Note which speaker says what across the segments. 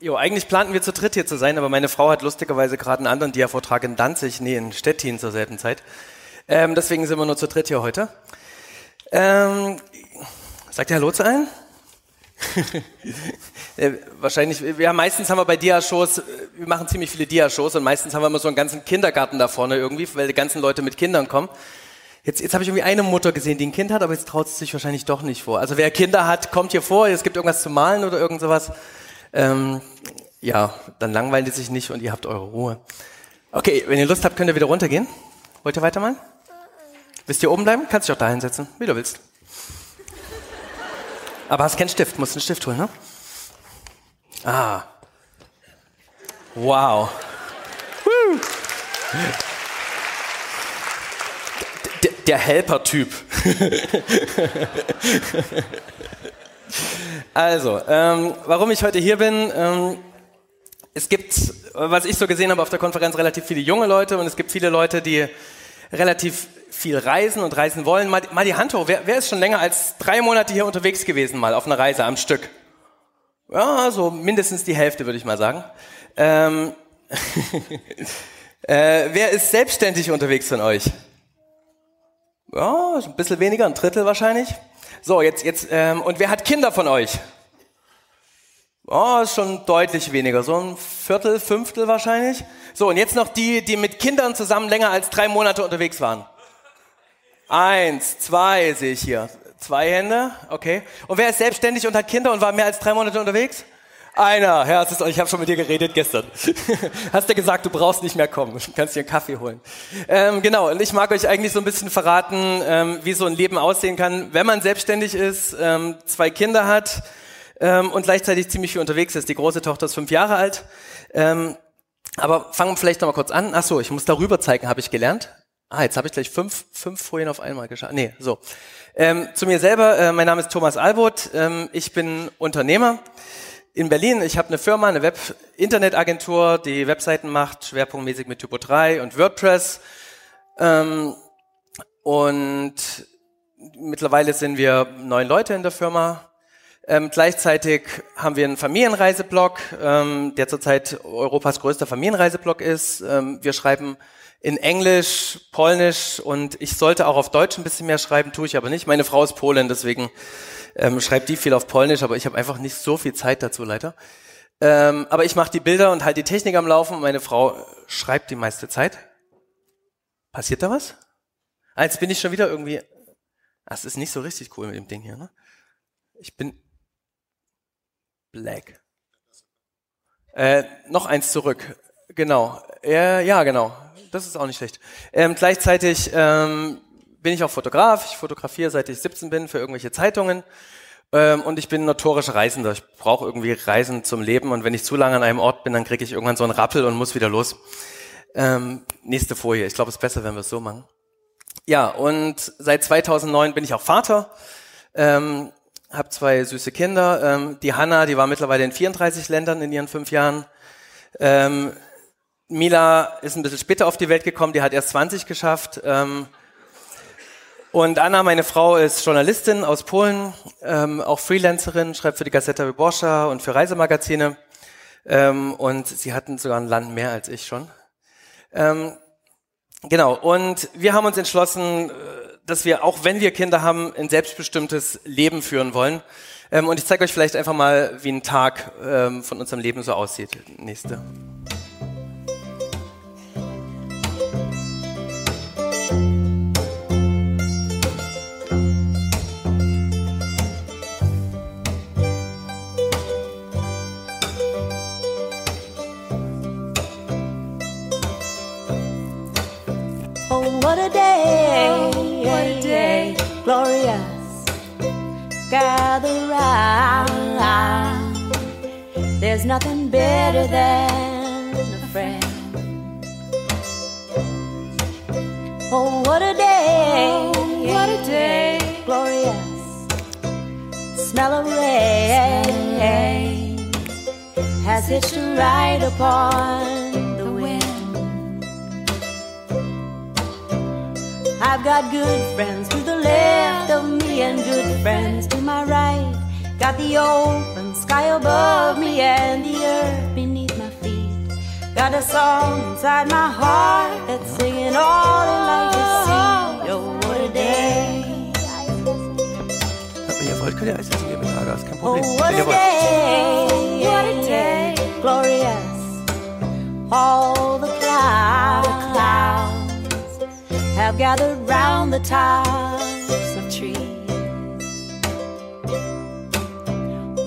Speaker 1: Jo, eigentlich planten wir zu dritt hier zu sein, aber meine Frau hat lustigerweise gerade einen anderen Dia-Vortrag in Danzig, nee, in Stettin zur selben Zeit. Ähm, deswegen sind wir nur zu dritt hier heute. Ähm, sagt ihr Hallo zu allen? äh, wahrscheinlich, ja, meistens haben wir bei Dia-Shows, wir machen ziemlich viele Dia-Shows und meistens haben wir immer so einen ganzen Kindergarten da vorne irgendwie, weil die ganzen Leute mit Kindern kommen. Jetzt, jetzt habe ich irgendwie eine Mutter gesehen, die ein Kind hat, aber jetzt traut sie sich wahrscheinlich doch nicht vor. Also wer Kinder hat, kommt hier vor, es gibt irgendwas zu malen oder irgend sowas. Ähm, ja, dann langweilen die sich nicht und ihr habt eure Ruhe. Okay, wenn ihr Lust habt, könnt ihr wieder runtergehen. Wollt ihr weitermachen? Wisst ihr oben bleiben? Kannst dich auch da hinsetzen, wie du willst. Aber hast keinen Stift, musst einen Stift holen, ne? Ah. Wow. Woo. Der Helper-Typ. Also, ähm, warum ich heute hier bin, ähm, es gibt, was ich so gesehen habe auf der Konferenz, relativ viele junge Leute und es gibt viele Leute, die relativ viel reisen und reisen wollen. Mal, mal die Hand hoch, wer, wer ist schon länger als drei Monate hier unterwegs gewesen, mal auf einer Reise am Stück? Ja, so mindestens die Hälfte, würde ich mal sagen. Ähm, äh, wer ist selbstständig unterwegs von euch? Ja, ein bisschen weniger, ein Drittel wahrscheinlich. So, jetzt, jetzt, ähm, und wer hat Kinder von euch? Oh, ist schon deutlich weniger, so ein Viertel, Fünftel wahrscheinlich. So, und jetzt noch die, die mit Kindern zusammen länger als drei Monate unterwegs waren. Eins, zwei sehe ich hier. Zwei Hände, okay. Und wer ist selbstständig und hat Kinder und war mehr als drei Monate unterwegs? Einer, ja, ist, ich habe schon mit dir geredet gestern. Hast du gesagt, du brauchst nicht mehr kommen, du kannst dir einen Kaffee holen. Ähm, genau, und ich mag euch eigentlich so ein bisschen verraten, ähm, wie so ein Leben aussehen kann, wenn man selbstständig ist, ähm, zwei Kinder hat ähm, und gleichzeitig ziemlich viel unterwegs ist. Die große Tochter ist fünf Jahre alt. Ähm, aber fangen wir vielleicht noch mal kurz an. Ach so, ich muss darüber zeigen, habe ich gelernt. Ah, jetzt habe ich gleich fünf, fünf Folien auf einmal geschafft. Nee, so. Ähm, zu mir selber, äh, mein Name ist Thomas Albot, ich bin Unternehmer in Berlin. Ich habe eine Firma, eine Web-Internetagentur, die Webseiten macht, schwerpunktmäßig mit Typo 3 und WordPress. Ähm, und mittlerweile sind wir neun Leute in der Firma. Ähm, gleichzeitig haben wir einen Familienreiseblog, ähm, der zurzeit Europas größter Familienreiseblog ist. Ähm, wir schreiben in Englisch, Polnisch und ich sollte auch auf Deutsch ein bisschen mehr schreiben, tue ich aber nicht. Meine Frau ist Polin, deswegen ähm, schreibt die viel auf Polnisch, aber ich habe einfach nicht so viel Zeit dazu, leider. Ähm, aber ich mache die Bilder und halte die Technik am Laufen und meine Frau schreibt die meiste Zeit. Passiert da was? Ah, jetzt bin ich schon wieder irgendwie. Das ist nicht so richtig cool mit dem Ding hier, ne? Ich bin black. Äh, noch eins zurück. Genau. Äh, ja, genau. Das ist auch nicht schlecht. Ähm, gleichzeitig ähm, bin ich auch Fotograf. Ich fotografiere seit ich 17 bin für irgendwelche Zeitungen. Ähm, und ich bin notorischer Reisender. Ich brauche irgendwie Reisen zum Leben. Und wenn ich zu lange an einem Ort bin, dann kriege ich irgendwann so einen Rappel und muss wieder los. Ähm, nächste Folie. Ich glaube, es ist besser, wenn wir es so machen. Ja, und seit 2009 bin ich auch Vater. Ähm, habe zwei süße Kinder. Ähm, die Hanna, die war mittlerweile in 34 Ländern in ihren fünf Jahren. Ähm, Mila ist ein bisschen später auf die Welt gekommen, die hat erst 20 geschafft. Ähm, und Anna, meine Frau, ist Journalistin aus Polen, ähm, auch Freelancerin, schreibt für die Gazeta Wyborcza und für Reisemagazine. Ähm, und sie hatten sogar ein Land mehr als ich schon. Ähm, genau, und wir haben uns entschlossen, äh, dass wir, auch wenn wir Kinder haben, ein selbstbestimmtes Leben führen wollen. Ähm, und ich zeige euch vielleicht einfach mal, wie ein Tag ähm, von unserem Leben so aussieht. Nächste.
Speaker 2: other round. There's nothing better than a friend. Oh, what a day! Oh, what a day! Glorious. Smell of rain has hitched a ride upon I've got good friends to the left of me and good friends to my right. Got the open sky above me and the earth beneath my feet. Got a song inside my heart that's singing all in life is sweet. Oh, what a day.
Speaker 1: Wenn ihr wollt, könnt ihr Eis essen gehen mit Lager, ist kein
Speaker 2: Oh, what a day. What a day. Glorious. All the clouds have gathered round the tops of trees.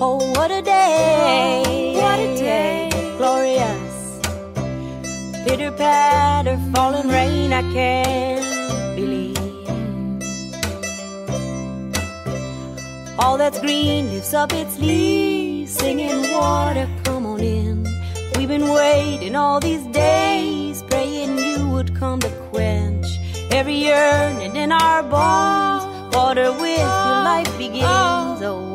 Speaker 2: Oh, what a day. What a day. Glorious. Pitter patter, falling rain, I can't believe. All that's green lifts up its leaves, singing, Water, come on in. We've been waiting all these days, praying you would come to every yearning in our bones. Water with your life begins. Oh,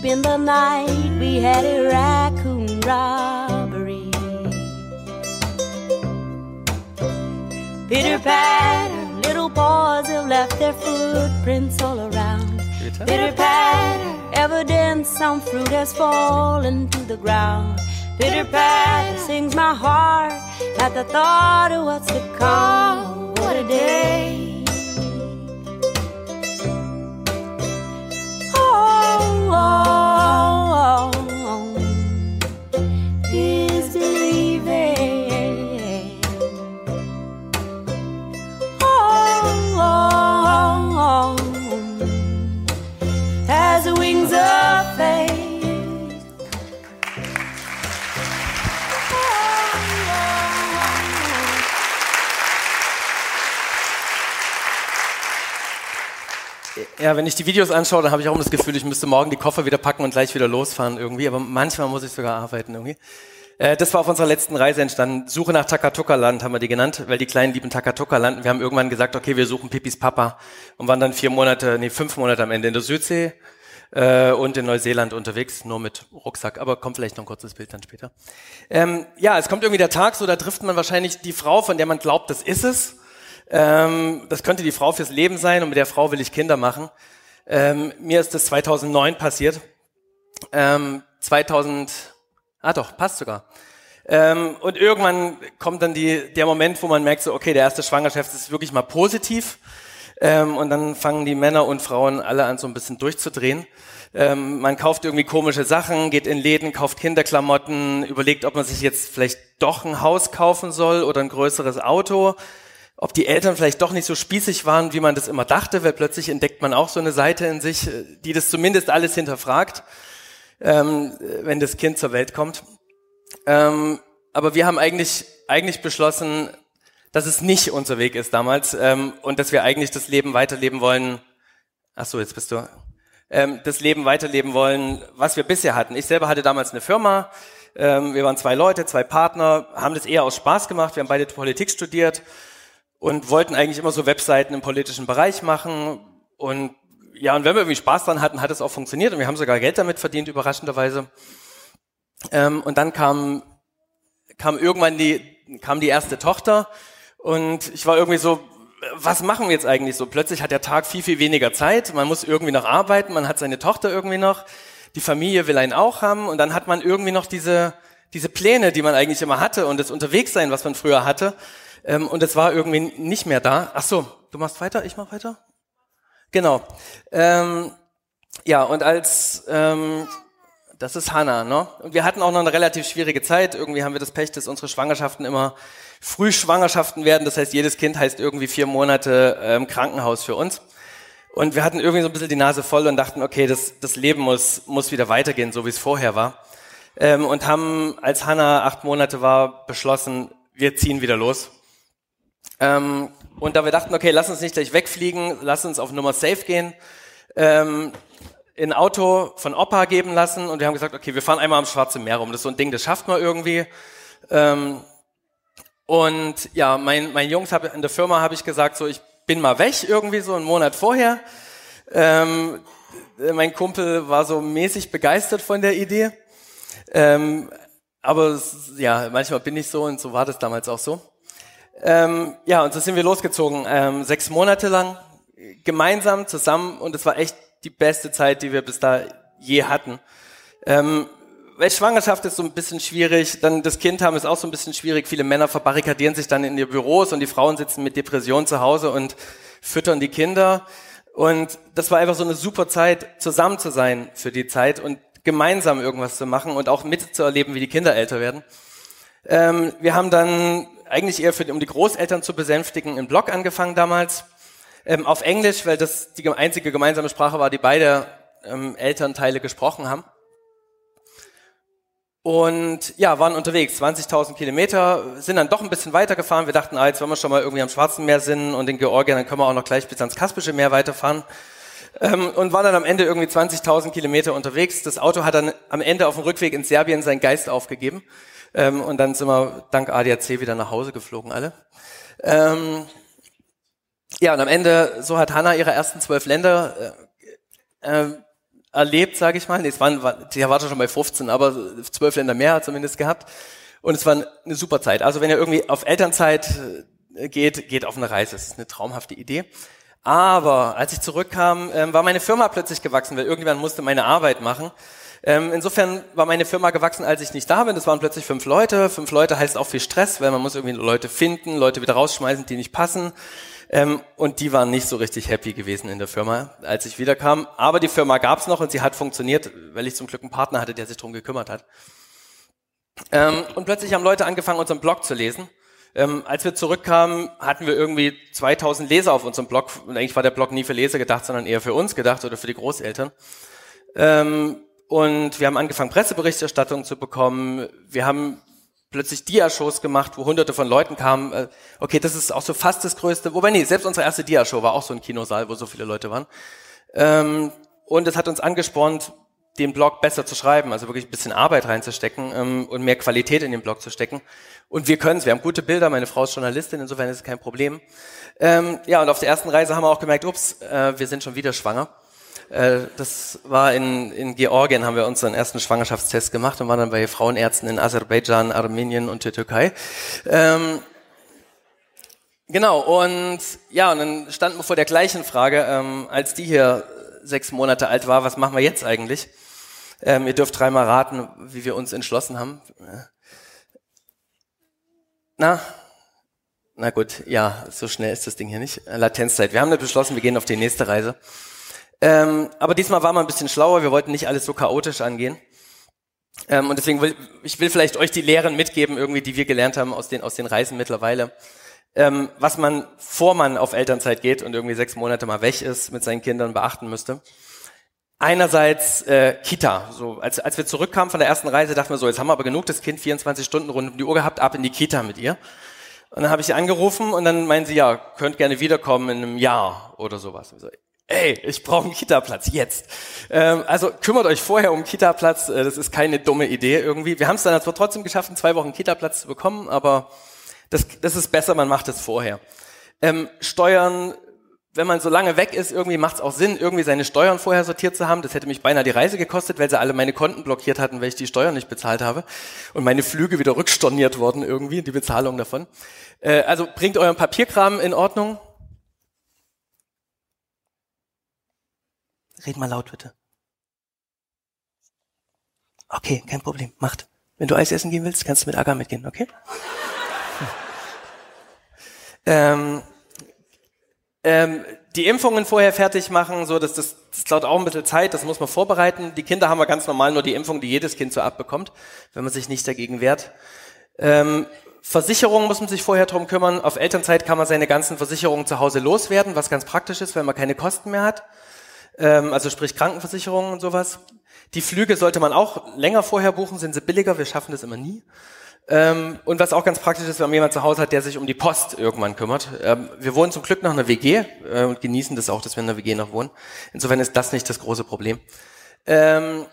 Speaker 2: Deep in the night, we had a raccoon robbery. Pitter patter, little paws have left their footprints all around. Pitter patter, evidence some fruit has fallen to the ground. Pitter patter sings my heart at the thought of what's to come. What a day! Oh,
Speaker 1: Ja, wenn ich die Videos anschaue, dann habe ich auch immer das Gefühl, ich müsste morgen die Koffer wieder packen und gleich wieder losfahren irgendwie. Aber manchmal muss ich sogar arbeiten irgendwie. Äh, das war auf unserer letzten Reise entstanden. Suche nach Takatuka-Land haben wir die genannt, weil die Kleinen lieben Takatuka-Land. Wir haben irgendwann gesagt, okay, wir suchen Pipis Papa und waren dann vier Monate, nee, fünf Monate am Ende in der Südsee äh, und in Neuseeland unterwegs, nur mit Rucksack. Aber kommt vielleicht noch ein kurzes Bild dann später. Ähm, ja, es kommt irgendwie der Tag, so da trifft man wahrscheinlich die Frau, von der man glaubt, das ist es. Ähm, das könnte die Frau fürs Leben sein und mit der Frau will ich Kinder machen. Ähm, mir ist das 2009 passiert. Ähm, 2000, ah doch, passt sogar. Ähm, und irgendwann kommt dann die, der Moment, wo man merkt, so, okay, der erste Schwangerschaft ist wirklich mal positiv. Ähm, und dann fangen die Männer und Frauen alle an, so ein bisschen durchzudrehen. Ähm, man kauft irgendwie komische Sachen, geht in Läden, kauft Kinderklamotten, überlegt, ob man sich jetzt vielleicht doch ein Haus kaufen soll oder ein größeres Auto ob die Eltern vielleicht doch nicht so spießig waren, wie man das immer dachte, weil plötzlich entdeckt man auch so eine Seite in sich, äh, die das zumindest alles hinterfragt, ähm, wenn das Kind zur Welt kommt. Ähm, aber wir haben eigentlich, eigentlich beschlossen, dass es nicht unser Weg ist damals ähm, und dass wir eigentlich das Leben weiterleben wollen. Ach so, jetzt bist du. Ähm, das Leben weiterleben wollen, was wir bisher hatten. Ich selber hatte damals eine Firma. Ähm, wir waren zwei Leute, zwei Partner, haben das eher aus Spaß gemacht. Wir haben beide Politik studiert und wollten eigentlich immer so Webseiten im politischen Bereich machen. Und ja, und wenn wir irgendwie Spaß dran hatten, hat es auch funktioniert und wir haben sogar Geld damit verdient, überraschenderweise. Ähm, und dann kam, kam irgendwann die, kam die erste Tochter und ich war irgendwie so, was machen wir jetzt eigentlich so? Plötzlich hat der Tag viel, viel weniger Zeit, man muss irgendwie noch arbeiten, man hat seine Tochter irgendwie noch, die Familie will einen auch haben und dann hat man irgendwie noch diese, diese Pläne, die man eigentlich immer hatte und das Unterwegssein, was man früher hatte. Ähm, und es war irgendwie nicht mehr da. Ach so, du machst weiter, ich mach weiter? Genau. Ähm, ja, und als ähm, das ist Hannah, ne? Und wir hatten auch noch eine relativ schwierige Zeit. Irgendwie haben wir das Pech, dass unsere Schwangerschaften immer Frühschwangerschaften werden. Das heißt, jedes Kind heißt irgendwie vier Monate ähm, Krankenhaus für uns. Und wir hatten irgendwie so ein bisschen die Nase voll und dachten, okay, das, das Leben muss, muss wieder weitergehen, so wie es vorher war. Ähm, und haben, als Hannah acht Monate war, beschlossen, wir ziehen wieder los. Ähm, und da wir dachten, okay, lass uns nicht gleich wegfliegen, lass uns auf Nummer safe gehen, ähm, in Auto von Opa geben lassen und wir haben gesagt, okay, wir fahren einmal am Schwarzen Meer rum. Das ist so ein Ding, das schafft man irgendwie. Ähm, und ja, mein, mein Jungs hab, in der Firma habe ich gesagt, so ich bin mal weg irgendwie so einen Monat vorher. Ähm, mein Kumpel war so mäßig begeistert von der Idee. Ähm, aber ja, manchmal bin ich so und so war das damals auch so. Ähm, ja, und so sind wir losgezogen, ähm, sechs Monate lang, gemeinsam, zusammen und es war echt die beste Zeit, die wir bis da je hatten. Ähm, weil Schwangerschaft ist so ein bisschen schwierig, dann das Kind haben ist auch so ein bisschen schwierig. Viele Männer verbarrikadieren sich dann in ihr Büros und die Frauen sitzen mit Depression zu Hause und füttern die Kinder. Und das war einfach so eine super Zeit, zusammen zu sein für die Zeit und gemeinsam irgendwas zu machen und auch mitzuerleben, wie die Kinder älter werden. Ähm, wir haben dann eigentlich eher für, um die Großeltern zu besänftigen, einen Blog angefangen damals. Ähm, auf Englisch, weil das die einzige gemeinsame Sprache war, die beide ähm, Elternteile gesprochen haben. Und ja, waren unterwegs, 20.000 Kilometer, sind dann doch ein bisschen weitergefahren. Wir dachten, ah, jetzt wenn wir schon mal irgendwie am Schwarzen Meer sind und in Georgien, dann können wir auch noch gleich bis ans Kaspische Meer weiterfahren. Ähm, und waren dann am Ende irgendwie 20.000 Kilometer unterwegs. Das Auto hat dann am Ende auf dem Rückweg in Serbien seinen Geist aufgegeben. Ähm, und dann sind wir dank ADAC wieder nach Hause geflogen alle. Ähm, ja, und am Ende, so hat Hanna ihre ersten zwölf Länder äh, äh, erlebt, sage ich mal. Nee, es waren, die war schon bei 15, aber zwölf Länder mehr hat zumindest gehabt. Und es war eine super Zeit. Also wenn ihr irgendwie auf Elternzeit äh, geht, geht auf eine Reise. Das ist eine traumhafte Idee. Aber als ich zurückkam, ähm, war meine Firma plötzlich gewachsen, weil irgendjemand musste meine Arbeit machen. Ähm, insofern war meine Firma gewachsen, als ich nicht da bin. Das waren plötzlich fünf Leute. Fünf Leute heißt auch viel Stress, weil man muss irgendwie Leute finden, Leute wieder rausschmeißen, die nicht passen. Ähm, und die waren nicht so richtig happy gewesen in der Firma, als ich wiederkam. Aber die Firma gab's noch und sie hat funktioniert, weil ich zum Glück einen Partner hatte, der sich drum gekümmert hat. Ähm, und plötzlich haben Leute angefangen, unseren Blog zu lesen. Ähm, als wir zurückkamen, hatten wir irgendwie 2000 Leser auf unserem Blog. Und eigentlich war der Blog nie für Leser gedacht, sondern eher für uns gedacht oder für die Großeltern. Ähm, und wir haben angefangen, Presseberichterstattung zu bekommen. Wir haben plötzlich Dia-Shows gemacht, wo hunderte von Leuten kamen. Äh, okay, das ist auch so fast das Größte. Wobei, nee, selbst unsere erste Dia-Show war auch so ein Kinosaal, wo so viele Leute waren. Ähm, und es hat uns angespornt, den Blog besser zu schreiben, also wirklich ein bisschen Arbeit reinzustecken ähm, und mehr Qualität in den Blog zu stecken. Und wir können es, wir haben gute Bilder, meine Frau ist Journalistin, insofern ist es kein Problem. Ähm, ja, und auf der ersten Reise haben wir auch gemerkt, ups, äh, wir sind schon wieder schwanger. Äh, das war in, in Georgien, haben wir unseren ersten Schwangerschaftstest gemacht und waren dann bei Frauenärzten in Aserbaidschan, Armenien und der Türkei. Ähm, genau, und ja, und dann standen wir vor der gleichen Frage, ähm, als die hier sechs Monate alt war, was machen wir jetzt eigentlich? Ähm, ihr dürft dreimal raten, wie wir uns entschlossen haben. Na? Na gut, ja, so schnell ist das Ding hier nicht. Latenzzeit. Wir haben beschlossen, wir gehen auf die nächste Reise. Ähm, aber diesmal war man ein bisschen schlauer, wir wollten nicht alles so chaotisch angehen. Ähm, und deswegen will ich will vielleicht euch die Lehren mitgeben, irgendwie, die wir gelernt haben aus den, aus den Reisen mittlerweile. Ähm, was man, vor man auf Elternzeit geht und irgendwie sechs Monate mal weg ist, mit seinen Kindern beachten müsste. Einerseits äh, Kita. So, als, als wir zurückkamen von der ersten Reise, dachten wir so, jetzt haben wir aber genug das Kind 24 Stunden rund um die Uhr gehabt, ab in die Kita mit ihr. Und dann habe ich sie angerufen und dann meinen sie, ja, könnt gerne wiederkommen in einem Jahr oder sowas. Und so, ey, ich brauche einen Kita-Platz jetzt. Ähm, also kümmert euch vorher um einen Kita-Platz, äh, das ist keine dumme Idee irgendwie. Wir haben es dann zwar trotzdem geschafft, zwei Wochen einen Kita-Platz zu bekommen, aber das, das ist besser, man macht es vorher. Ähm, Steuern wenn man so lange weg ist, irgendwie macht es auch Sinn, irgendwie seine Steuern vorher sortiert zu haben. Das hätte mich beinahe die Reise gekostet, weil sie alle meine Konten blockiert hatten, weil ich die Steuern nicht bezahlt habe. Und meine Flüge wieder rückstorniert wurden irgendwie, die Bezahlung davon. Äh, also bringt euren Papierkram in Ordnung. Red mal laut bitte. Okay, kein Problem, macht. Wenn du Eis essen gehen willst, kannst du mit Aga mitgehen, okay? ähm, ähm, die Impfungen vorher fertig machen, so dass das, das dauert auch ein bisschen Zeit, das muss man vorbereiten. Die Kinder haben wir ganz normal nur die Impfung, die jedes Kind so abbekommt, wenn man sich nicht dagegen wehrt. Ähm, Versicherung muss man sich vorher drum kümmern. Auf Elternzeit kann man seine ganzen Versicherungen zu Hause loswerden, was ganz praktisch ist, wenn man keine Kosten mehr hat. Ähm, also sprich Krankenversicherungen und sowas. Die Flüge sollte man auch länger vorher buchen, sind sie billiger, wir schaffen das immer nie. Ähm, und was auch ganz praktisch ist, wenn man jemand zu Hause hat, der sich um die Post irgendwann kümmert. Ähm, wir wohnen zum Glück noch in einer WG äh, und genießen das auch, dass wir in einer WG noch wohnen. Insofern ist das nicht das große Problem. Ähm,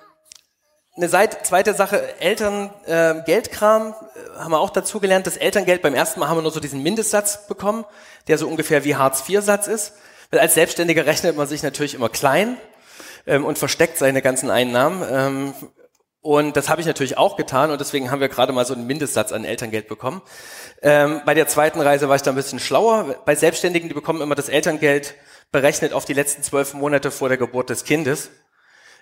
Speaker 1: eine Seite, zweite Sache, Eltern, äh, Geldkram, äh, haben wir auch dazu gelernt. Das Elterngeld beim ersten Mal haben wir nur so diesen Mindestsatz bekommen, der so ungefähr wie Hartz-IV-Satz ist. Weil als Selbstständiger rechnet man sich natürlich immer klein ähm, und versteckt seine ganzen Einnahmen. Ähm, und das habe ich natürlich auch getan und deswegen haben wir gerade mal so einen Mindestsatz an Elterngeld bekommen. Ähm, bei der zweiten Reise war ich da ein bisschen schlauer. Bei Selbstständigen, die bekommen immer das Elterngeld berechnet auf die letzten zwölf Monate vor der Geburt des Kindes.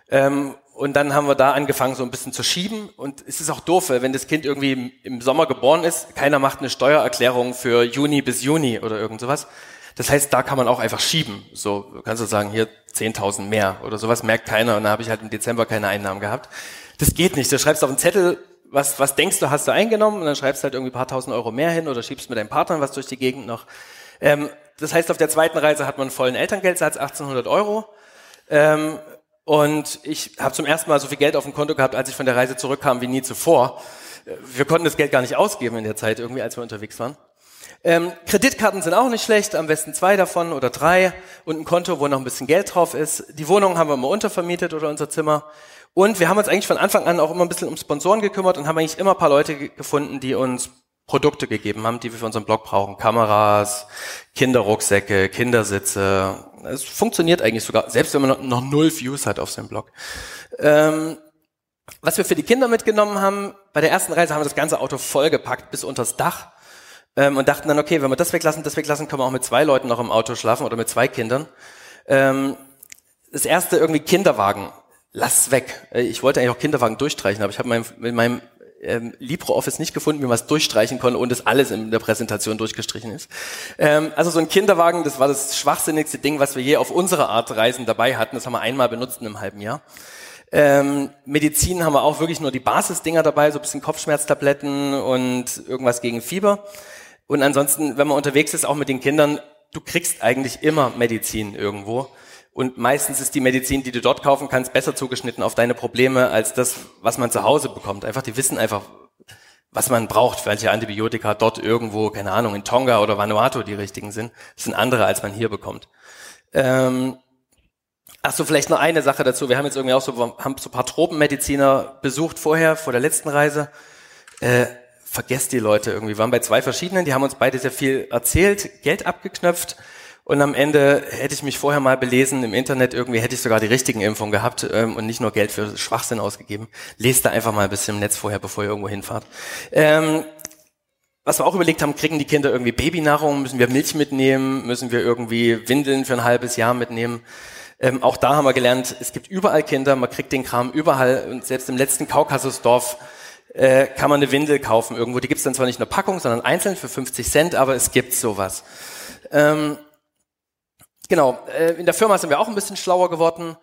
Speaker 1: Ähm, und dann haben wir da angefangen, so ein bisschen zu schieben. Und es ist auch doof, wenn das Kind irgendwie im, Sommer geboren ist, keiner macht eine Steuererklärung für Juni bis Juni oder irgend sowas. Das heißt, da kann man auch einfach schieben. So kannst du sagen, hier 10.000 mehr oder sowas merkt keiner und dann habe ich halt im Dezember keine Einnahmen gehabt. Das geht nicht. Du schreibst auf einen Zettel, was, was denkst du, hast du eingenommen und dann schreibst halt irgendwie paar tausend Euro mehr hin oder schiebst mit deinem Partner was durch die Gegend noch. Ähm, das heißt, auf der zweiten Reise hat man einen vollen Elterngeldsatz, 1800 Euro. Ähm, und ich habe zum ersten Mal so viel Geld auf dem Konto gehabt, als ich von der Reise zurückkam, wie nie zuvor. Wir konnten das Geld gar nicht ausgeben in der Zeit irgendwie, als wir unterwegs waren. Ähm, Kreditkarten sind auch nicht schlecht, am besten zwei davon oder drei und ein Konto, wo noch ein bisschen Geld drauf ist. Die Wohnung haben wir mal untervermietet oder unser Zimmer. Und wir haben uns eigentlich von Anfang an auch immer ein bisschen um Sponsoren gekümmert und haben eigentlich immer ein paar Leute gefunden, die uns Produkte gegeben haben, die wir für unseren Blog brauchen. Kameras, Kinderrucksäcke, Kindersitze. Es funktioniert eigentlich sogar, selbst wenn man noch null Views hat auf seinem Blog. Ähm, was wir für die Kinder mitgenommen haben, bei der ersten Reise haben wir das ganze Auto vollgepackt bis unters Dach ähm, und dachten dann, okay, wenn wir das weglassen, das weglassen, können wir auch mit zwei Leuten noch im Auto schlafen oder mit zwei Kindern. Ähm, das erste irgendwie Kinderwagen, lass weg. Äh, ich wollte eigentlich auch Kinderwagen durchstreichen, aber ich habe mein, mit meinem ähm, LibreOffice nicht gefunden, wie man es durchstreichen konnte und das alles in der Präsentation durchgestrichen ist. Ähm, also so ein Kinderwagen, das war das schwachsinnigste Ding, was wir je auf unsere Art Reisen dabei hatten. Das haben wir einmal benutzt in einem halben Jahr. Ähm, Medizin haben wir auch wirklich nur die Basisdinger dabei, so ein bisschen Kopfschmerztabletten und irgendwas gegen Fieber. Und ansonsten, wenn man unterwegs ist, auch mit den Kindern, du kriegst eigentlich immer Medizin irgendwo. Und meistens ist die Medizin, die du dort kaufen kannst, besser zugeschnitten auf deine Probleme als das, was man zu Hause bekommt. Einfach, die wissen einfach, was man braucht, welche Antibiotika dort irgendwo, keine Ahnung, in Tonga oder Vanuatu die richtigen sind. Das sind andere, als man hier bekommt. Ähm, Ach so, vielleicht noch eine Sache dazu. Wir haben jetzt irgendwie auch so, haben so ein paar Tropenmediziner besucht vorher, vor der letzten Reise. Äh, vergesst die Leute irgendwie. Wir waren bei zwei verschiedenen, die haben uns beide sehr viel erzählt, Geld abgeknöpft und am Ende hätte ich mich vorher mal belesen im Internet, irgendwie hätte ich sogar die richtigen Impfungen gehabt ähm, und nicht nur Geld für Schwachsinn ausgegeben. Lest da einfach mal ein bisschen im Netz vorher, bevor ihr irgendwo hinfahrt. Ähm, was wir auch überlegt haben, kriegen die Kinder irgendwie Babynahrung, müssen wir Milch mitnehmen, müssen wir irgendwie Windeln für ein halbes Jahr mitnehmen. Ähm, auch da haben wir gelernt, es gibt überall Kinder, man kriegt den Kram überall und selbst im letzten Kaukasusdorf äh, kann man eine Windel kaufen irgendwo. Die gibt es dann zwar nicht in der Packung, sondern einzeln für 50 Cent, aber es gibt sowas. Ähm, genau, äh, in der Firma sind wir auch ein bisschen schlauer geworden.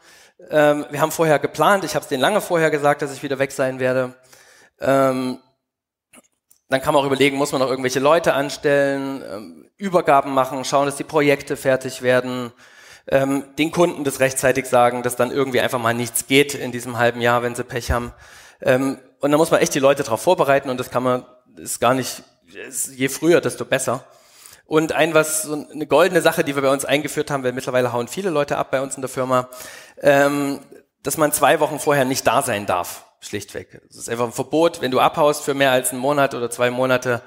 Speaker 1: Ähm, wir haben vorher geplant, ich habe es denen lange vorher gesagt, dass ich wieder weg sein werde. Ähm, dann kann man auch überlegen, muss man noch irgendwelche Leute anstellen, ähm, Übergaben machen, schauen, dass die Projekte fertig werden, ähm, den Kunden das rechtzeitig sagen, dass dann irgendwie einfach mal nichts geht in diesem halben Jahr, wenn sie Pech haben. Und da muss man echt die Leute darauf vorbereiten und das kann man, ist gar nicht, ist je früher, desto besser. Und ein was, so eine goldene Sache, die wir bei uns eingeführt haben, weil mittlerweile hauen viele Leute ab bei uns in der Firma, ähm, dass man zwei Wochen vorher nicht da sein darf, schlichtweg. Es ist einfach ein Verbot, wenn du abhaust für mehr als einen Monat oder zwei Monate,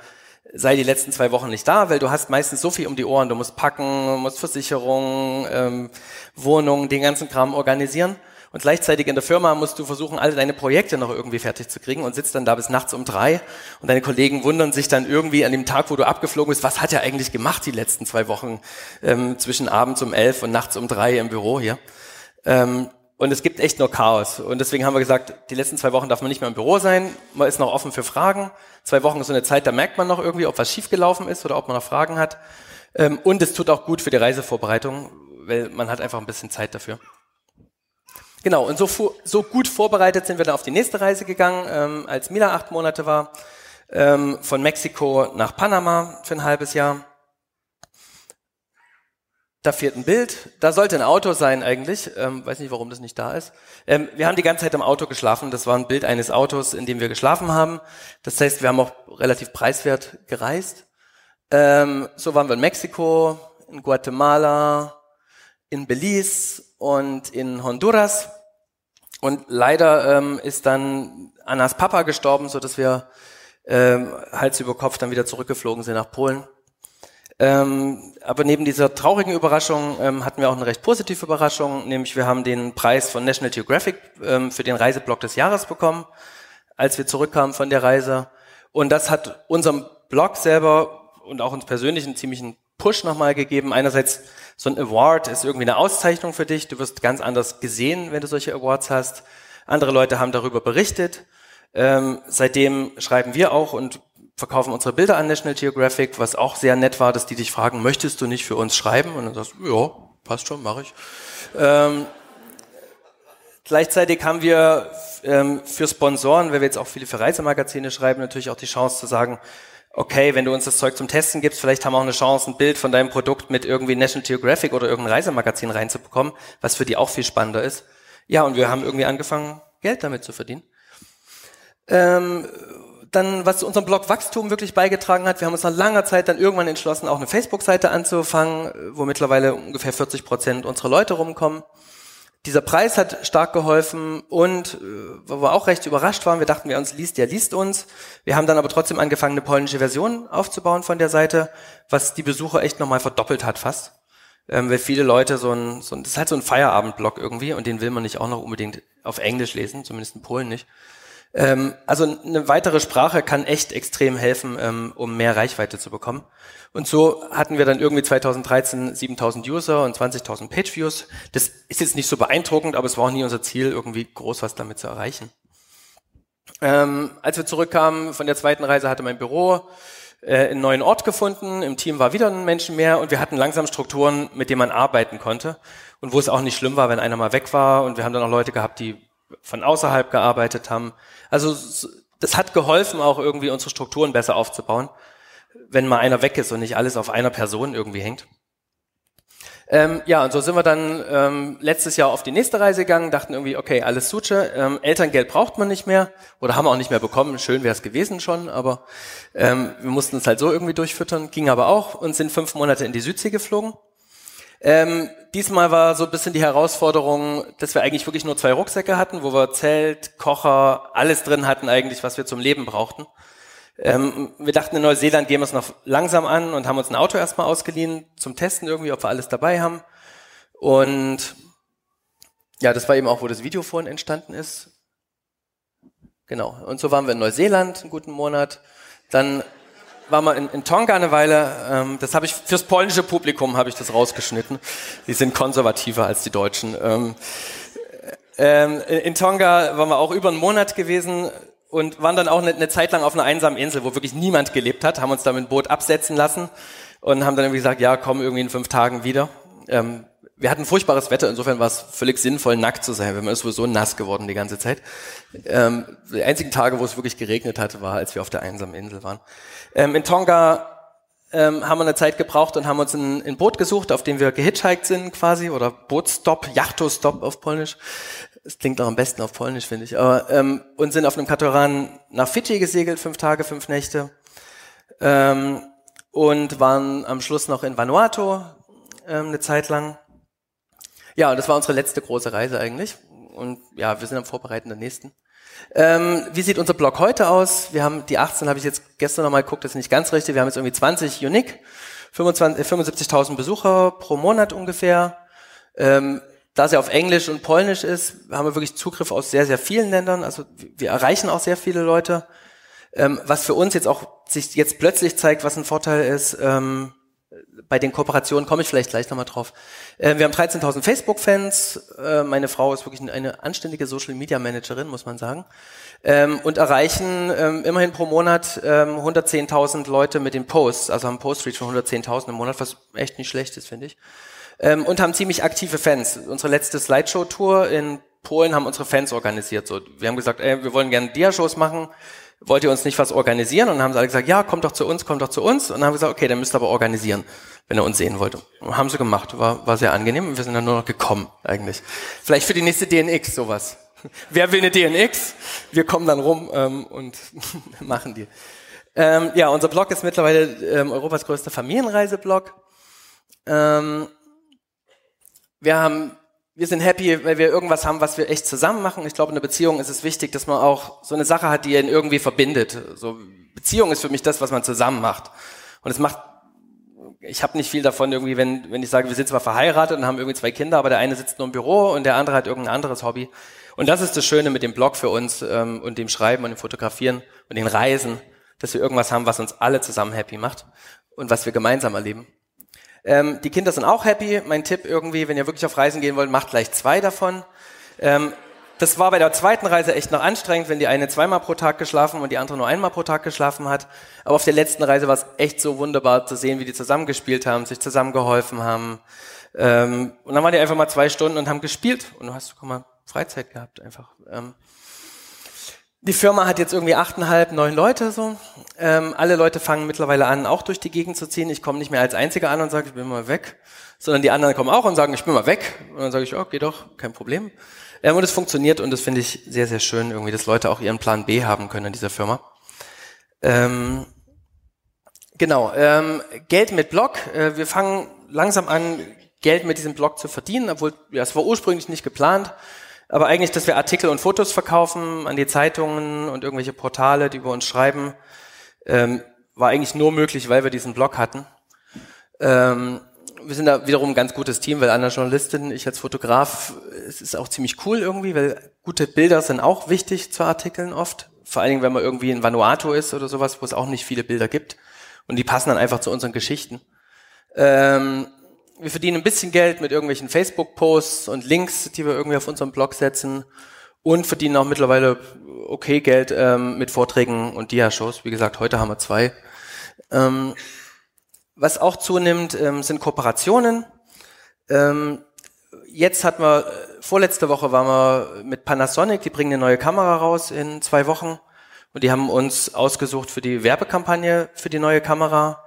Speaker 1: sei die letzten zwei Wochen nicht da, weil du hast meistens so viel um die Ohren. Du musst packen, musst Versicherungen, ähm, Wohnungen, den ganzen Kram organisieren. Und gleichzeitig in der Firma musst du versuchen, alle deine Projekte noch irgendwie fertig zu kriegen und sitzt dann da bis nachts um drei. Und deine Kollegen wundern sich dann irgendwie an dem Tag, wo du abgeflogen bist, was hat er eigentlich gemacht die letzten zwei Wochen ähm, zwischen abends um elf und nachts um drei im Büro hier. Ähm, und es gibt echt nur Chaos. Und deswegen haben wir gesagt, die letzten zwei Wochen darf man nicht mehr im Büro sein. Man ist noch offen für Fragen. Zwei Wochen ist so eine Zeit, da merkt man noch irgendwie, ob was schiefgelaufen ist oder ob man noch Fragen hat. Ähm, und es tut auch gut für die Reisevorbereitung, weil man hat einfach ein bisschen Zeit dafür. Genau, und so, so gut vorbereitet sind wir dann auf die nächste Reise gegangen, ähm, als Mila acht Monate war, ähm, von Mexiko nach Panama für ein halbes Jahr. Da fehlt ein Bild. Da sollte ein Auto sein eigentlich. Ähm, weiß nicht, warum das nicht da ist. Ähm, wir haben die ganze Zeit im Auto geschlafen. Das war ein Bild eines Autos, in dem wir geschlafen haben. Das heißt, wir haben auch relativ preiswert gereist. Ähm, so waren wir in Mexiko, in Guatemala, in Belize und in Honduras. Und leider ähm, ist dann Annas Papa gestorben, so dass wir ähm, Hals über Kopf dann wieder zurückgeflogen sind nach Polen. Ähm, aber neben dieser traurigen Überraschung ähm, hatten wir auch eine recht positive Überraschung, nämlich wir haben den Preis von National Geographic ähm, für den Reiseblock des Jahres bekommen, als wir zurückkamen von der Reise. Und das hat unserem Blog selber und auch uns persönlich einen ziemlichen Push nochmal gegeben. Einerseits so ein Award ist irgendwie eine Auszeichnung für dich. Du wirst ganz anders gesehen, wenn du solche Awards hast. Andere Leute haben darüber berichtet. Ähm, seitdem schreiben wir auch und verkaufen unsere Bilder an National Geographic, was auch sehr nett war, dass die dich fragen, möchtest du nicht für uns schreiben? Und dann sagst du, ja, passt schon, mache ich. Ähm, gleichzeitig haben wir ähm, für Sponsoren, weil wir jetzt auch viele für Reisemagazine schreiben, natürlich auch die Chance zu sagen, okay, wenn du uns das Zeug zum Testen gibst, vielleicht haben wir auch eine Chance, ein Bild von deinem Produkt mit irgendwie National Geographic oder irgendein Reisemagazin reinzubekommen, was für die auch viel spannender ist. Ja, und wir haben irgendwie angefangen, Geld damit zu verdienen. Ähm, dann, was zu unserem Blog Wachstum wirklich beigetragen hat, wir haben uns nach langer Zeit dann irgendwann entschlossen, auch eine Facebook-Seite anzufangen, wo mittlerweile ungefähr 40 Prozent unserer Leute rumkommen. Dieser Preis hat stark geholfen und äh, wo wir auch recht überrascht waren, wir dachten, wer uns liest, der liest uns. Wir haben dann aber trotzdem angefangen, eine polnische Version aufzubauen von der Seite, was die Besucher echt nochmal verdoppelt hat fast. Ähm, weil viele Leute so ein, so ein, das ist halt so ein Feierabendblog irgendwie und den will man nicht auch noch unbedingt auf Englisch lesen, zumindest in Polen nicht. Ähm, also eine weitere Sprache kann echt extrem helfen, ähm, um mehr Reichweite zu bekommen. Und so hatten wir dann irgendwie 2013 7000 User und 20.000 Pageviews. Das ist jetzt nicht so beeindruckend, aber es war auch nie unser Ziel, irgendwie groß was damit zu erreichen. Ähm, als wir zurückkamen von der zweiten Reise, hatte mein Büro äh, einen neuen Ort gefunden. Im Team war wieder ein Menschen mehr und wir hatten langsam Strukturen, mit denen man arbeiten konnte und wo es auch nicht schlimm war, wenn einer mal weg war. Und wir haben dann auch Leute gehabt, die von außerhalb gearbeitet haben. Also das hat geholfen, auch irgendwie unsere Strukturen besser aufzubauen, wenn mal einer weg ist und nicht alles auf einer Person irgendwie hängt. Ähm, ja, und so sind wir dann ähm, letztes Jahr auf die nächste Reise gegangen, dachten irgendwie, okay, alles Suche, ähm, Elterngeld braucht man nicht mehr oder haben wir auch nicht mehr bekommen, schön wäre es gewesen schon, aber ähm, wir mussten es halt so irgendwie durchfüttern, ging aber auch und sind fünf Monate in die Südsee geflogen. Ähm, diesmal war so ein bisschen die Herausforderung, dass wir eigentlich wirklich nur zwei Rucksäcke hatten, wo wir Zelt, Kocher, alles drin hatten eigentlich, was wir zum Leben brauchten. Ähm, wir dachten, in Neuseeland gehen wir es noch langsam an und haben uns ein Auto erstmal ausgeliehen zum Testen irgendwie, ob wir alles dabei haben. Und ja, das war eben auch, wo das Video vorhin entstanden ist. Genau. Und so waren wir in Neuseeland einen guten Monat. Dann war mal in, in Tonga eine Weile. Ähm, das habe ich fürs polnische Publikum habe ich das rausgeschnitten. Die sind konservativer als die Deutschen. Ähm, ähm, in Tonga waren wir auch über einen Monat gewesen und waren dann auch eine, eine, Zeit lang auf einer einsamen Insel, wo wirklich niemand gelebt hat, haben uns da mit dem Boot absetzen lassen und haben dann irgendwie gesagt, ja, komm irgendwie in fünf Tagen wieder. Ähm, wir hatten furchtbares Wetter, insofern war es völlig sinnvoll, nackt zu sein, weil man ist sowieso nass geworden die ganze Zeit. Ähm, die einzigen Tage, wo es wirklich geregnet hatte, war, als wir auf der einsamen Insel waren. Ähm, in Tonga ähm, haben wir eine Zeit gebraucht und haben uns ein, ein Boot gesucht, auf dem wir gehitchhiked sind quasi, oder Bootstop, Yachtostop auf Polnisch. Das klingt auch am besten auf Polnisch, finde ich. Aber, ähm, und sind auf einem Katamaran nach Fidschi gesegelt, fünf Tage, fünf Nächte. Ähm, und waren am Schluss noch in Vanuatu ähm, eine Zeit lang. Ja, und das war unsere letzte große Reise eigentlich. Und ja, wir sind am Vorbereiten der nächsten. Ähm, wie sieht unser Blog heute aus? Wir haben die 18, habe ich jetzt gestern nochmal geguckt, das ist nicht ganz richtig. Wir haben jetzt irgendwie 20 Unique, 25 75.000 Besucher pro Monat ungefähr. Ähm, da ja auf Englisch und Polnisch ist, haben wir wirklich Zugriff aus sehr, sehr vielen Ländern. Also wir erreichen auch sehr viele Leute. Ähm, was für uns jetzt auch sich jetzt plötzlich zeigt, was ein Vorteil ist, ähm, bei den Kooperationen komme ich vielleicht gleich nochmal drauf. Äh, wir haben 13.000 Facebook-Fans. Äh, meine Frau ist wirklich eine anständige Social-Media-Managerin, muss man sagen. Ähm, und erreichen ähm, immerhin pro Monat ähm, 110.000 Leute mit den Posts. Also haben Post-Reach von 110.000 im Monat, was echt nicht schlecht ist, finde ich ähm, und haben ziemlich aktive Fans. Unsere letzte Slideshow-Tour in Polen haben unsere Fans organisiert. So, wir haben gesagt, ey, wir wollen gerne Dia-Shows machen. Wollt ihr uns nicht was organisieren? Und dann haben sie alle gesagt, ja, kommt doch zu uns, kommt doch zu uns. Und dann haben wir gesagt, okay, dann müsst ihr aber organisieren, wenn ihr uns sehen wollt. Und haben sie gemacht. War, war sehr angenehm. Und wir sind dann nur noch gekommen, eigentlich. Vielleicht für die nächste DNX sowas. Wer will eine DNX? Wir kommen dann rum ähm, und machen die. Ähm, ja, unser Blog ist mittlerweile ähm, Europas größter Familienreiseblog. Ähm, wir haben, wir sind happy, weil wir irgendwas haben, was wir echt zusammen machen. Ich glaube, in einer Beziehung ist es wichtig, dass man auch so eine Sache hat, die ihn irgendwie verbindet. So Beziehung ist für mich das, was man zusammen macht. Und es macht ich habe nicht viel davon irgendwie, wenn, wenn ich sage, wir sind zwar verheiratet und haben irgendwie zwei Kinder, aber der eine sitzt nur im Büro und der andere hat irgendein anderes Hobby. Und das ist das Schöne mit dem Blog für uns ähm, und dem Schreiben und dem Fotografieren und den Reisen, dass wir irgendwas haben, was uns alle zusammen happy macht und was wir gemeinsam erleben. Ähm, die Kinder sind auch happy. Mein Tipp irgendwie, wenn ihr wirklich auf Reisen gehen wollt, macht gleich zwei davon. Ähm, das war bei der zweiten Reise echt noch anstrengend, wenn die eine zweimal pro Tag geschlafen und die andere nur einmal pro Tag geschlafen hat. Aber auf der letzten Reise war es echt so wunderbar zu sehen, wie die zusammengespielt haben, sich zusammengeholfen haben. Ähm, und dann waren die einfach mal zwei Stunden und haben gespielt. Und du hast, guck mal, Freizeit gehabt einfach. Ähm, die Firma hat jetzt irgendwie achteinhalb, neun Leute so. Ähm, alle Leute fangen mittlerweile an, auch durch die Gegend zu ziehen. Ich komme nicht mehr als Einziger an und sage, ich bin mal weg, sondern die anderen kommen auch und sagen, ich bin mal weg. Und dann sage ich, oh, geh doch, kein Problem. Ähm, und es funktioniert und das finde ich sehr, sehr schön, irgendwie, dass Leute auch ihren Plan B haben können in dieser Firma. Ähm, genau, ähm, Geld mit Blog. Äh, wir fangen langsam an, Geld mit diesem Blog zu verdienen, obwohl ja, es war ursprünglich nicht geplant. Aber eigentlich, dass wir Artikel und Fotos verkaufen an die Zeitungen und irgendwelche Portale, die über uns schreiben, ähm, war eigentlich nur möglich, weil wir diesen Blog hatten. Ähm, wir sind da wiederum ein ganz gutes Team, weil Anna Journalistin, ich als Fotograf, es ist auch ziemlich cool irgendwie, weil gute Bilder sind auch wichtig zu Artikeln oft. Vor allen Dingen, wenn man irgendwie in Vanuatu ist oder sowas, wo es auch nicht viele Bilder gibt. Und die passen dann einfach zu unseren Geschichten. Ähm, wir verdienen ein bisschen Geld mit irgendwelchen Facebook-Posts und Links, die wir irgendwie auf unserem Blog setzen und verdienen auch mittlerweile okay Geld ähm, mit Vorträgen und Dia-Shows. Wie gesagt, heute haben wir zwei. Ähm, was auch zunimmt, ähm, sind Kooperationen. Ähm, jetzt hatten wir, vorletzte Woche waren wir mit Panasonic, die bringen eine neue Kamera raus in zwei Wochen und die haben uns ausgesucht für die Werbekampagne für die neue Kamera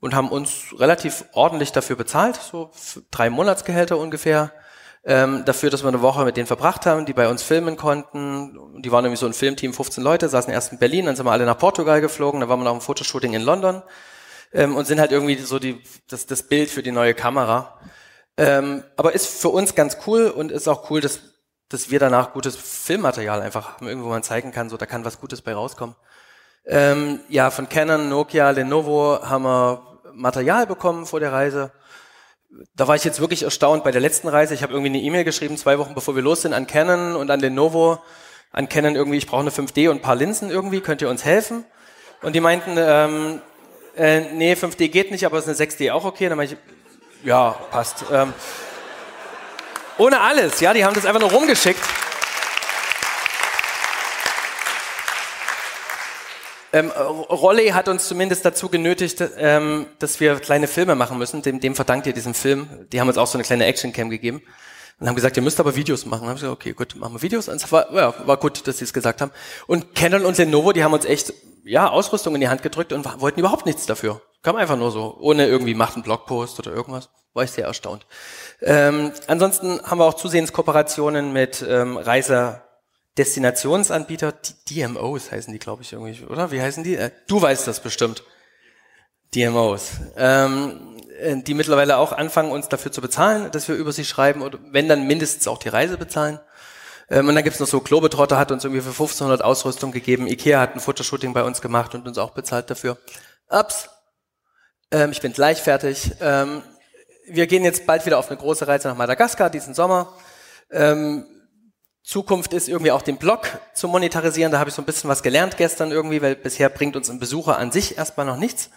Speaker 1: und haben uns relativ ordentlich dafür bezahlt, so drei Monatsgehälter ungefähr, ähm, dafür, dass wir eine Woche mit denen verbracht haben, die bei uns filmen konnten. Die waren irgendwie so ein Filmteam, 15 Leute, saßen erst in Berlin, dann sind wir alle nach Portugal geflogen, dann waren wir noch im Fotoshooting in London ähm, und sind halt irgendwie so die, das, das Bild für die neue Kamera. Ähm, aber ist für uns ganz cool und ist auch cool, dass, dass wir danach gutes Filmmaterial einfach haben, irgendwo man zeigen kann, so da kann was Gutes bei rauskommen. Ähm, ja, von Canon, Nokia, Lenovo haben wir Material bekommen vor der Reise. Da war ich jetzt wirklich erstaunt bei der letzten Reise. Ich habe irgendwie eine E-Mail geschrieben, zwei Wochen bevor wir los sind, an Canon und an Lenovo. An Canon irgendwie, ich brauche eine 5D und ein paar Linsen irgendwie, könnt ihr uns helfen? Und die meinten, ähm, äh, nee, 5D geht nicht, aber ist eine 6D auch okay? Dann meinte ich, ja, passt. Ähm, ohne alles, ja, die haben das einfach nur rumgeschickt. Ähm, Rolle hat uns zumindest dazu genötigt, ähm, dass wir kleine Filme machen müssen. Dem, dem verdankt ihr diesen Film. Die haben uns auch so eine kleine Actioncam gegeben und haben gesagt, ihr müsst aber Videos machen. Dann haben gesagt, okay, gut, machen wir Videos. Und es war, ja, war gut, dass sie es gesagt haben. Und Canon und Lenovo, die haben uns echt ja Ausrüstung in die Hand gedrückt und wollten überhaupt nichts dafür. Kam einfach nur so, ohne irgendwie macht einen Blogpost oder irgendwas. War ich sehr erstaunt. Ähm, ansonsten haben wir auch zusehends Kooperationen mit ähm, Reiser Destinationsanbieter, DMOs heißen die, glaube ich, irgendwie, oder? Wie heißen die? Äh, du weißt das bestimmt. DMOs. Ähm, äh, die mittlerweile auch anfangen, uns dafür zu bezahlen, dass wir über sie schreiben, oder wenn dann mindestens auch die Reise bezahlen. Ähm, und dann gibt's noch so, Globetrotter hat uns irgendwie für 1500 Ausrüstung gegeben, Ikea hat ein Fotoshooting bei uns gemacht und uns auch bezahlt dafür. Ups, ähm, ich bin gleich fertig. Ähm, wir gehen jetzt bald wieder auf eine große Reise nach Madagaskar diesen Sommer. Ähm, Zukunft ist irgendwie auch den Blog zu monetarisieren. Da habe ich so ein bisschen was gelernt gestern irgendwie, weil bisher bringt uns ein Besucher an sich erstmal noch nichts,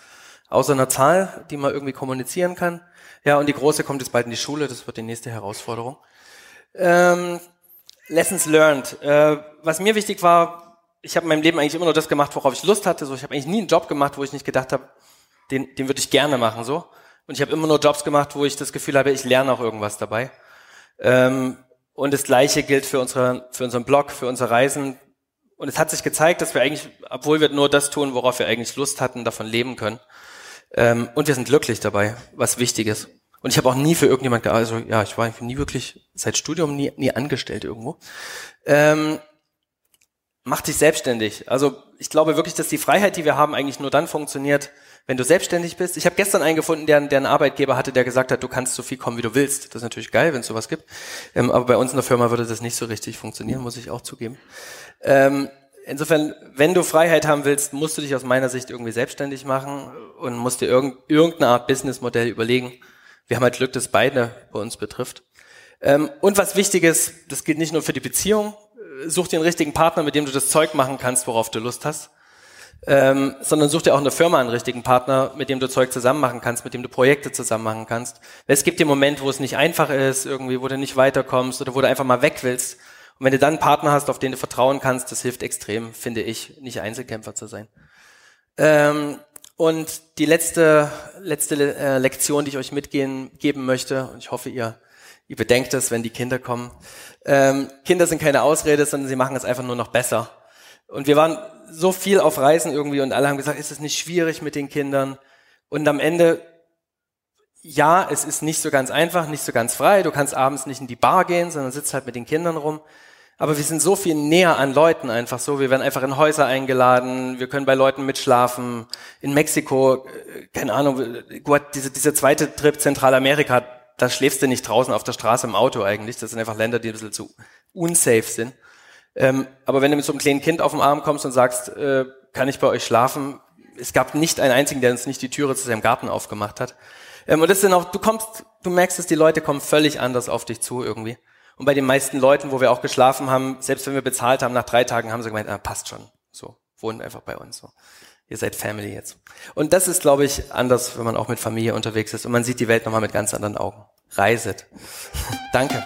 Speaker 1: außer einer Zahl, die man irgendwie kommunizieren kann. Ja, und die große kommt jetzt bald in die Schule, das wird die nächste Herausforderung. Ähm, Lessons learned. Äh, was mir wichtig war, ich habe in meinem Leben eigentlich immer nur das gemacht, worauf ich Lust hatte. So, ich habe eigentlich nie einen Job gemacht, wo ich nicht gedacht habe, den, den würde ich gerne machen. So. Und ich habe immer nur Jobs gemacht, wo ich das Gefühl habe, ich lerne auch irgendwas dabei. Ähm, und das Gleiche gilt für, unsere, für unseren Blog, für unsere Reisen. Und es hat sich gezeigt, dass wir eigentlich, obwohl wir nur das tun, worauf wir eigentlich Lust hatten, davon leben können. Ähm, und wir sind glücklich dabei, was wichtig ist. Und ich habe auch nie für irgendjemand gearbeitet. Also ja, ich war nie wirklich seit Studium nie, nie angestellt irgendwo. Ähm, mach dich selbstständig. Also ich glaube wirklich, dass die Freiheit, die wir haben, eigentlich nur dann funktioniert, wenn du selbstständig bist. Ich habe gestern einen gefunden, der, der einen Arbeitgeber hatte, der gesagt hat, du kannst so viel kommen, wie du willst. Das ist natürlich geil, wenn es sowas gibt. Ähm, aber bei uns in der Firma würde das nicht so richtig funktionieren, muss ich auch zugeben. Ähm, insofern, wenn du Freiheit haben willst, musst du dich aus meiner Sicht irgendwie selbstständig machen und musst dir irgend, irgendeine Art Businessmodell überlegen. Wir haben halt Glück, dass beide bei uns betrifft. Ähm, und was wichtig ist, das gilt nicht nur für die Beziehung, such dir einen richtigen Partner, mit dem du das Zeug machen kannst, worauf du Lust hast ähm, sondern such dir auch eine Firma einen richtigen Partner, mit dem du Zeug zusammen machen kannst, mit dem du Projekte zusammen machen kannst. Es gibt den Moment, wo es nicht einfach ist, irgendwie, wo du nicht weiterkommst oder wo du einfach mal weg willst. Und wenn du dann einen Partner hast, auf den du vertrauen kannst, das hilft extrem, finde ich, nicht Einzelkämpfer zu sein. Ähm, und die letzte, letzte äh, Lektion, die ich euch mitgeben geben möchte, und ich hoffe, ihr, ihr bedenkt es, wenn die Kinder kommen. Ähm, Kinder sind keine Ausrede, sondern sie machen es einfach nur noch besser. Und wir waren so viel auf Reisen irgendwie und alle haben gesagt, ist es nicht schwierig mit den Kindern? Und am Ende, ja, es ist nicht so ganz einfach, nicht so ganz frei. Du kannst abends nicht in die Bar gehen, sondern sitzt halt mit den Kindern rum. Aber wir sind so viel näher an Leuten einfach so. Wir werden einfach in Häuser eingeladen. Wir können bei Leuten mitschlafen. In Mexiko, äh, keine Ahnung, diese, dieser zweite Trip Zentralamerika, da schläfst du nicht draußen auf der Straße im Auto eigentlich. Das sind einfach Länder, die ein bisschen zu unsafe sind. Ähm, aber wenn du mit so einem kleinen Kind auf dem Arm kommst und sagst, äh, kann ich bei euch schlafen? Es gab nicht einen einzigen, der uns nicht die Türe zu seinem Garten aufgemacht hat. Ähm, und das sind auch, du kommst, du merkst dass die Leute kommen völlig anders auf dich zu irgendwie. Und bei den meisten Leuten, wo wir auch geschlafen haben, selbst wenn wir bezahlt haben, nach drei Tagen haben sie gemeint, ah, passt schon. So, wohnen einfach bei uns. So. Ihr seid Family jetzt. Und das ist, glaube ich, anders, wenn man auch mit Familie unterwegs ist und man sieht die Welt nochmal mit ganz anderen Augen. Reiset. Danke.